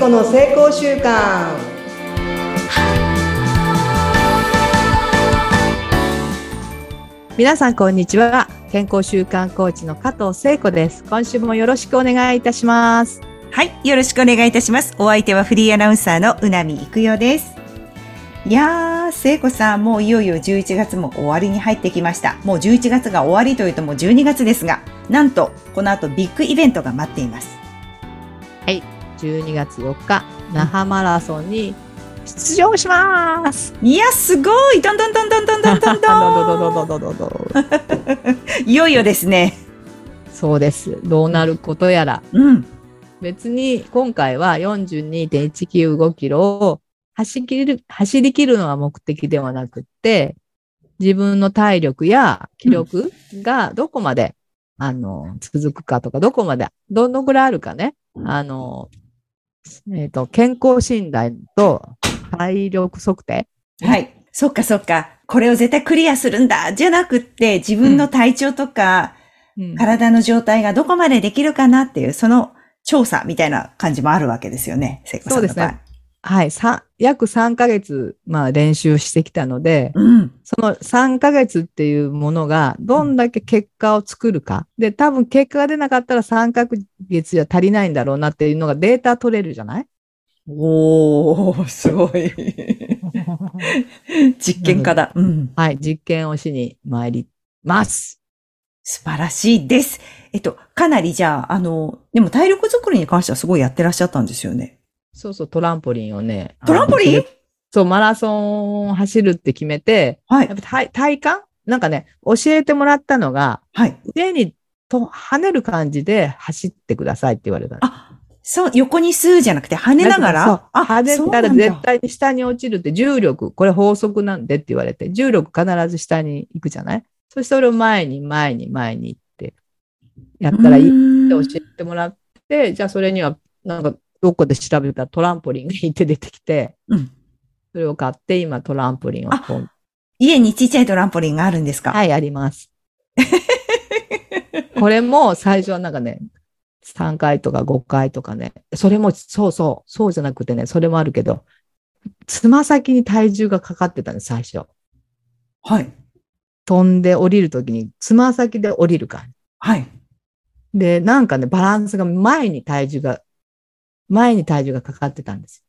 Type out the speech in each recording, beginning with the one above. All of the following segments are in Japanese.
子の成功習慣皆さんこんにちは健康習慣コーチの加藤聖子です今週もよろしくお願いいたしますはい、よろしくお願いいたします。お相手はフリーアナウンサーのうなみいくよです。いやー、聖子さん、もういよいよ11月も終わりに入ってきました。もう11月が終わりというともう12月ですが、なんと、この後ビッグイベントが待っています。12月4日那覇マラソンに出場しますいや、すごいどんどんどんどんどんどんどんどんどどどどどどどいよいよですね。そうですどうなることやらうん。別に今回は42.195キロを走り切る、走り切るのが目的ではなくって、自分の体力や気力がどこまで、あの、続くかとか、どこまで、どのぐらいあるかね、あの、えっ、と、健康診断と体力測定。はい。そっかそっか。これを絶対クリアするんだ。じゃなくって、自分の体調とか、うん体の状態がどこまでできるかなっていう、その調査みたいな感じもあるわけですよね。そうですね。はい、さ約3ヶ月、まあ練習してきたので、うん。その3ヶ月っていうものがどんだけ結果を作るか。で、多分結果が出なかったら3ヶ月じゃ足りないんだろうなっていうのがデータ取れるじゃない？おー、すごい。実験家だ。うん。はい、実験をしに参ります。素晴らしいです。えっと、かなりじゃあ、あの、でも体力作りに関してはすごいやってらっしゃったんですよね。そうそう、トランポリンをね。トランポリン？そう、マラソンを走るって決めて、はいやっ。ぱ体体幹なんかね、教えてもらったのが、はい。上にと跳ねる感じで走ってくださいって言われたの。あ、そう、横に吸うじゃなくて跳ねながら？跳ねたら絶対に下に落ちるって重力、これ法則なんでって言われて、重力必ず下に行くじゃない？そしてそれを前に前に前に行って、やったらいいって教えてもらって、じゃあそれには、なんかどこで調べたらトランポリンがいて出てきて、うん。それを買って今トランポリンをこう家にちっちゃいトランポリンがあるんですか？はい、あります。これも最初はなんかね、3回とか5回とかね、それもそうそう、そうじゃなくてね、それもあるけど、つま先に体重がかかってたんです、最初。はい。飛んで降りるときに、つま先で降りる感はい。じ。で、なんかね、バランスが前に体重が、前に体重がかかってたんです。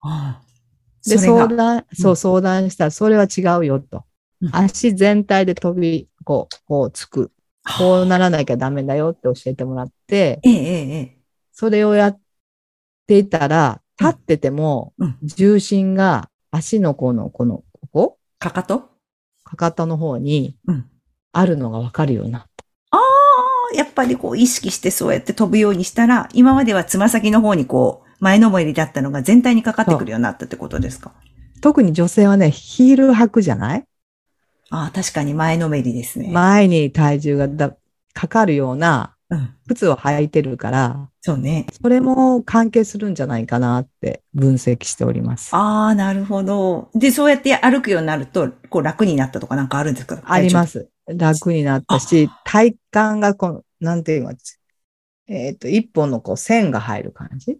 ああ。で、相談、そう相談したら、それは違うよと。うん。足全体で飛び、こう、こうつく。こうならなきゃダメだよって教えてもらって、ええ。それをやっていたら、うん。立っててもうん、重心が足のこの、この、ここ？かかと？かかとの方にうん。あるのがわかるようになやっぱりこう意識してそうやって飛ぶようにしたら、今まではつま先の方にこう、前のめりだったのが全体にかかってくるようになったってことですか？特に女性はね、ヒール履くじゃない？ああ、確かに前のめりですね。前に体重がだかかるようなうん。靴を履いてるから、そうね。それも関係するんじゃないかなって分析しております。ああ、なるほど。で、そうやって歩くようになると、こう楽になったとかなんかあるんですか？ありますす。楽になったし、体幹がこの、なんていうのえっ、と、一本のこう線が入る感じ？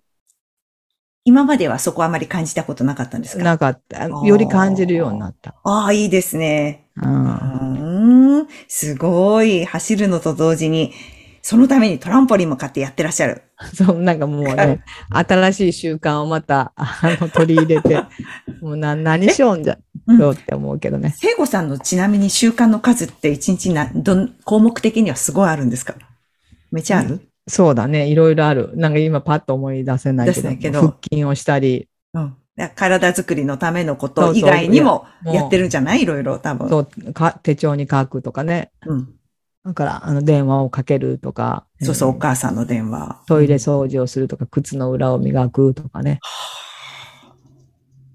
今まではそこあまり感じたことなかったんですか？なかった。ーより感じるようになった。ああ、いいですね。う。うんーん。すごい。走るのと同時に、そのためにトランポリンも買ってやってらっしゃる。そう、なんかもうね、新しい習慣をまた、あの、取り入れて、もうな、何しようんじゃ、うんよって思うけどね。聖子さんのちなみに習慣の数って一日な、どん、項目的にはすごいあるんですか？めちゃある、そうだね。いろいろある。なんか今パッと思い出せないけど、けど腹筋をしたり、うん、体作りのためのこと以外にもいやってるんじゃない？いろいろ多分。そうか手帳に書くとかね。うん。だから、あの、電話をかけるとか、そうそう、おえー母さんの電話。トイレ掃除をするとか、靴の裏を磨くとかね。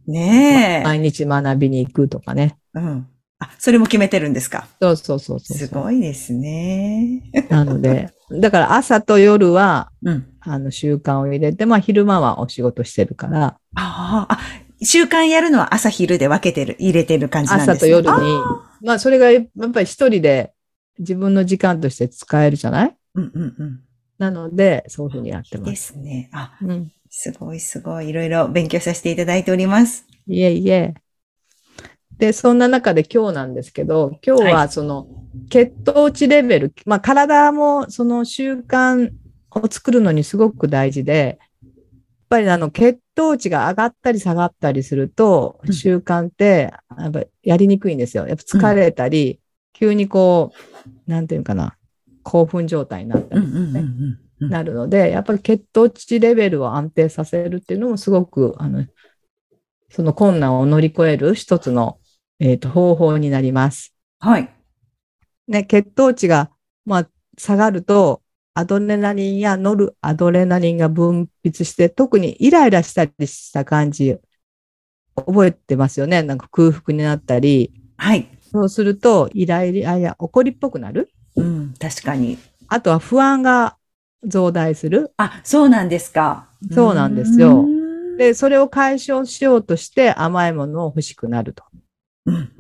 ねえ。毎日学びに行くとかね。うん。あ、それも決めてるんですか？そうそうそうそう。すごいですね。なので、だから朝と夜は、うん。あの、習慣を入れて、まあ昼間はお仕事してるから、ああ、あ、習慣やるのは朝昼で分けてる、入れてる感じなんですね。朝と夜にあ、まあそれがやっぱり一人で自分の時間として使えるじゃない？うんうんうん。なので、そういうふうにやってま。ですすね。あ、うん。すごいすごい。いろいろ勉強させていただいております。いえいえ。で、そんな中で今日なんですけど、今日ははその血糖値レベル、まあ体もその習慣を作るのにすごく大事で、やっぱりあの血糖値が上がったり下がったりするとうん習慣ってやっぱやりにくいんですよ。やっぱ疲れたり、急にこう、なんていうのかな、興奮状態になったりうんうんうんうんうん。なるので、やっぱり血糖値レベルを安定させるっていうのもすごく、あの、その困難を乗り越える一つの、えーと方法になります。はい。ね、血糖値が、まあ、下がると、アドレナリンやノルアドレナリンが分泌して、特にイライラしたりした感じ、覚えてますよね。なんか空腹になったり、はい。そうすると、イライラや怒りっぽくなる？うん、確かに。あとは不安が増大する？あ、そうなんですか。そうなんですよで、それを解消しようとして甘いものを欲しくなると。うん。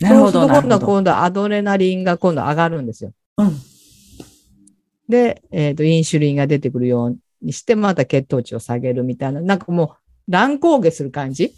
なるほど、そうすると今度。今度はアドレナリンが今度上がるんですよ。うん。で、えっ、と、インシュリンが出てくるようにして、また血糖値を下げるみたいな、なんかもう乱高下する感じ？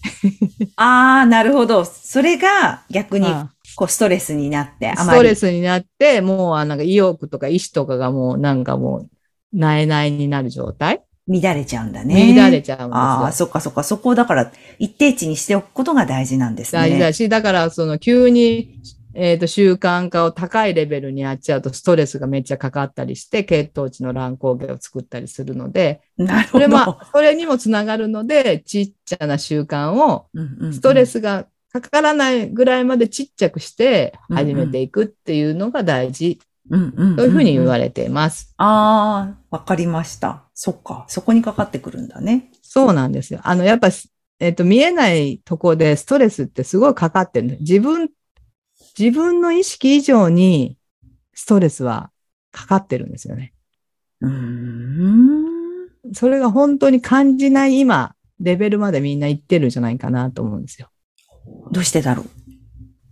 ああ、なるほど。それが逆にあこうストレスになって、ああまり。ストレスになって、もうあなんか意欲とか意志とかがもうなんかもう、なえないになる状態？乱れちゃうんだね。乱れちゃうんですよ。ああ、そっかそっか。そこをだから一定値にしておくことが大事なんですね。大事だし、だからその急に、えっ、と、習慣化を高いレベルにやっちゃうとストレスがめっちゃかかったりして、血糖値の乱高下を作ったりするので、なるほど。それまあ、それにもつながるので、ちっちゃな習慣を、ストレスがかからないぐらいまでちっちゃくして始めていくっていうのが大事うんうんんんというふうに言われています。ああ、わかりました。そっか。そこにかかってくるんだね。そうなんですよ。あの、やっぱ、えっ、と、見えないとこでストレスってすごいかかってるの自分、自分の意識以上にストレスはかかってるんですよね。うーん。それが本当に感じない今、レベルまでみんな行ってるんじゃないかなと思うんですよ。どうしてだろう？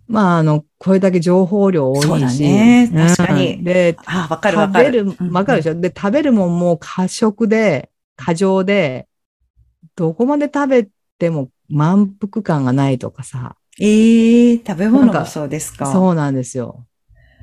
まあ、あの、これだけ情報量多いし。そうだね確かにうんで、わかるわかる。食べる、わかるでしょ？ょ、で、食べるもんも過食で、過剰で、どこまで食べても満腹感がないとかさ。ええ食べ物なんかもそうですか。そうなんですよ。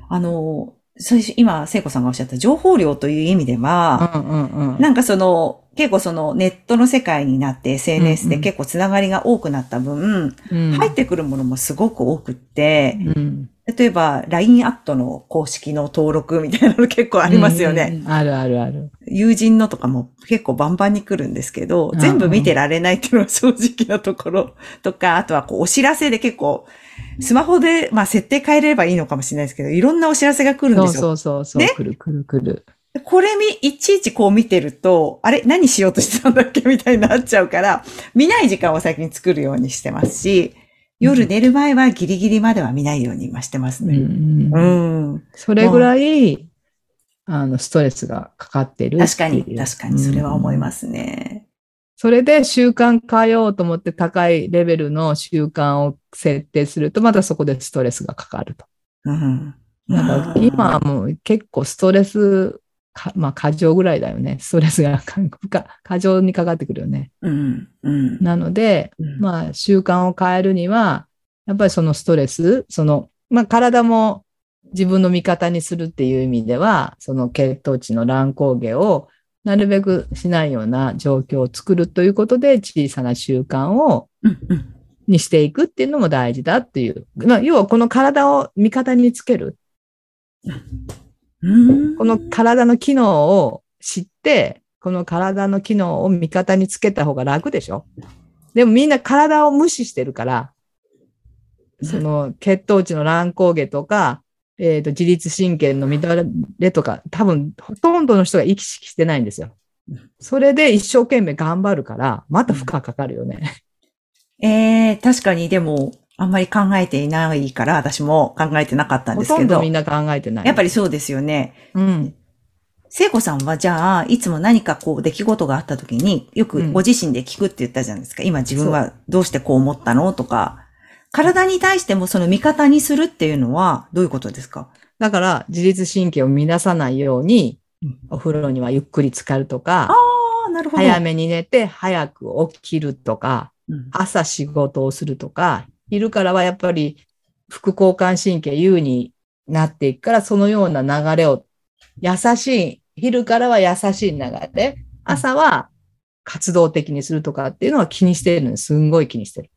あの、最初、今、聖子さんがおっしゃった情報量という意味でうは、んうんうん。なんかその、結構そのネットの世界になって SNS うんうんで結構つながりが多くなった分、うん、入ってくるものもすごく多くって、うん、例えば LINE アットの公式の登録みたいなの結構ありますよね。うんうん。あるあるある。友人のとかも結構バンバンに来るんですけど、うん全部見てられないっていうのが正直なところとか、あとはこうお知らせで結構、スマホで、まあ設定変えればいいのかもしれないですけど、いろんなお知らせが来るんそうですよ。そうそうそう。ね？くるくるくる。これみ、いちいちこう見てると、あれ何しようとしてたんだっけ？みたいになっちゃうから、見ない時間を最近作るようにしてますし、夜寝る前はギリギリまでは見ないように今してますうんね。うんうん。それぐらい、あの、ストレスがかかってる。確かに、確かに、それは思いす。ますね。それで習慣変えようと思って高いレベルの習慣を設定すると、またそこでストレスがかかると。うん。だから今はもう結構ストレスか、まあ過剰ぐらいだよね。ストレスが 過剰にかかってくるよね。うん、うん。なので、うんまあ習慣を変えるには、やっぱりそのストレス、その、まあ体も自分の味方にするっていう意味では、その血糖値の乱高下をなるべくしないような状況を作るということで、小さな習慣を。にしていくっていうのも大事だっていう。まあ、要はこの体を味方につける。うんこの体の機能を知って、この体の機能を味方につけた方が楽でしょ？でもみんな体を無視してるから、その血糖値の乱高下とか、えっ、と、自律神経の乱れとか、多分ほとんどの人が意識してないんですよ。それで一生懸命頑張るから、また負荷かかるよね。ええ確かにでも、あんまり考えていないから、私も考えてなかったんほですけどとんどみん、な考えてない。やっぱりそうですよね。うん。聖子さんはじゃあ、いつも何かこう出来事があった時に、よくご自身で聞くって言ったじゃないですか。今自分はどうしてこう思ったのとか、体に対してもその味方にするっていうのはどういうことですか？だから、自律神経を乱さないようにうん、お風呂にはゆっくり浸かるとか、ああ、なるほど。早めに寝て早く起きるとか、うん朝仕事をするとか、昼からはやっぱり副交感神経優になっていくから、そのような流れを、優しい、昼からは優しい流れ、朝は活動的にするとかっていうのは気にしてるのすんごい気にしてる。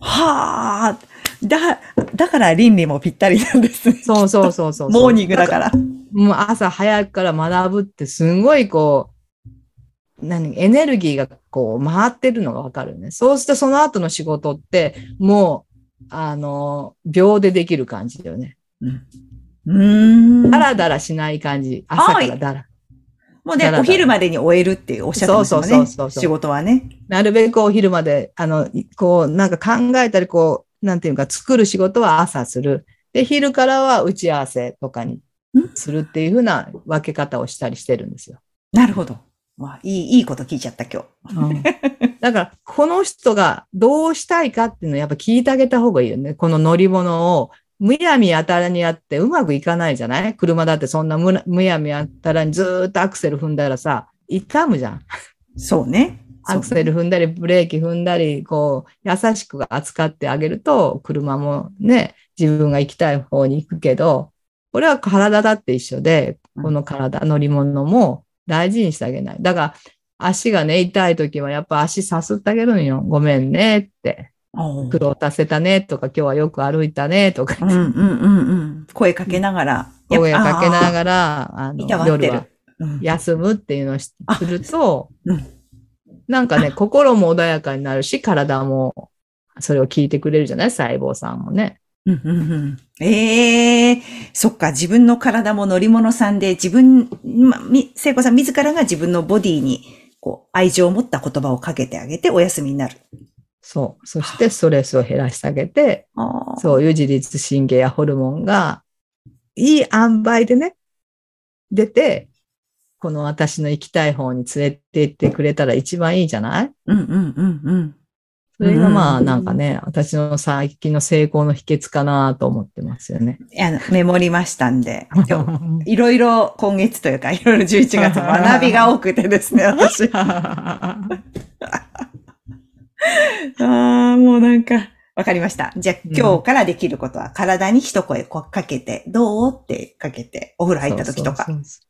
はあ。だ、だから倫理もぴったりなんですね。そうそうそうそう。モーニングだから。もう朝早くから学ぶってすんごいこう、何、エネルギーがこう回ってるのがわかるね。そうするとその後の仕事ってもう、あの、秒でできる感じだよね。うん。うーん。だらだらしない感じ。朝からだら。もうね、お昼までに終えるっておっしゃってますよね。そうそうそうそう仕事はね。なるべくお昼まで、あの、こう、なんか考えたり、こう、なんていうか、作る仕事は朝する。で、昼からは打ち合わせとかにするっていうふうな分け方をしたりしてるんですよ。なるほど。まあ、いい、いいこと聞いちゃった今日。うんだから、この人がどうしたいかっていうのをやっぱ聞いてあげた方がいいよね。この乗り物をむやみやたらにやってうまくいかないじゃない？車だってそんなむむやみやたらにずーっとアクセル踏んだらさ、痛むじゃん。そうね。アクセル踏んだり、ブレーキ踏んだり、こう、優しく扱ってあげると、車もね、自分が行きたい方に行くけど、これは体だって一緒で、この体、乗り物も大事にしてあげない。だから、足がね、痛い時はやっぱ足さすってあげるんよ。ごめんねって。苦労させたねとか、今日はよく歩いたねとかう、んうんうんうん。声かけながら。声かけなら。がら、あの夜はうん休むっていうのをしするとうん、なんかね、心も穏やかになるし、体もそれを聞いてくれるじゃない？細胞さんもね。うんうんうんええそっか、自分の体も乗り物さんで、自分、ま、み、聖子さん自らが自分のボディに、こう、愛情を持った言葉をかけてあげてお休みになる。そう。そしてストレスを減らしてあげて、そういう自律神経やホルモンが、いい塩梅でね、出て、この私の行きたい方に連れて行ってくれたら一番いいじゃない？うんうんうんうん。それがまあうんなんかね、私の最近の成功の秘訣かなと思ってますよね。あの、メモりましたんで、今 日いろいろ今月というか、いろいろ11月学びが多くてですね、私。ああ、もうなんか、わかりました。じゃあ、うん今日からできることは、体に一声かけて、どうってかけて、お風呂入った時とかそ。うそ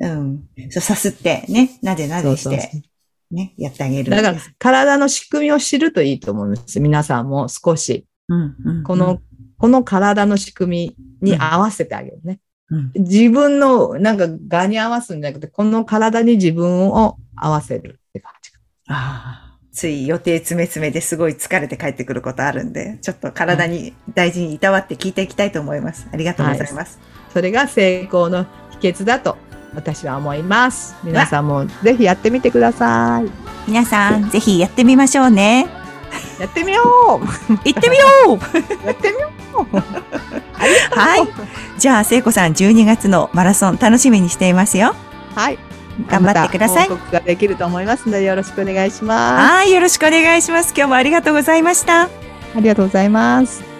うん。そう、さすって、ね、なでなでしうそうそうて、ね、やってあげる。だから、体の仕組みを知るといいと思うんです。皆さんも少し、うん、うん。この、この体の仕組みに合わせてあげるね。うん、自分の、なんか、がに合わすんじゃなくて、この体に自分を合わせるって感じ。ああ。つい予定詰め詰めですごい疲れて帰ってくることあるんで、ちょっと体に大事にいたわって聞いていきたいと思います。ありがとうございます。それが成功の秘訣だと、私は思います。皆さんもぜひやってみてください。皆さん、ぜひやってみましょうね。やってみよう 行ってみよう やってみよう はい。じゃあ、聖子さん、12月のマラソン楽しみにしていますよ。はい。頑張ってください報告ができると思いますので、よろしくお願いします。はい、よろしくお願いします。今日もありがとうございました。ありがとうございます。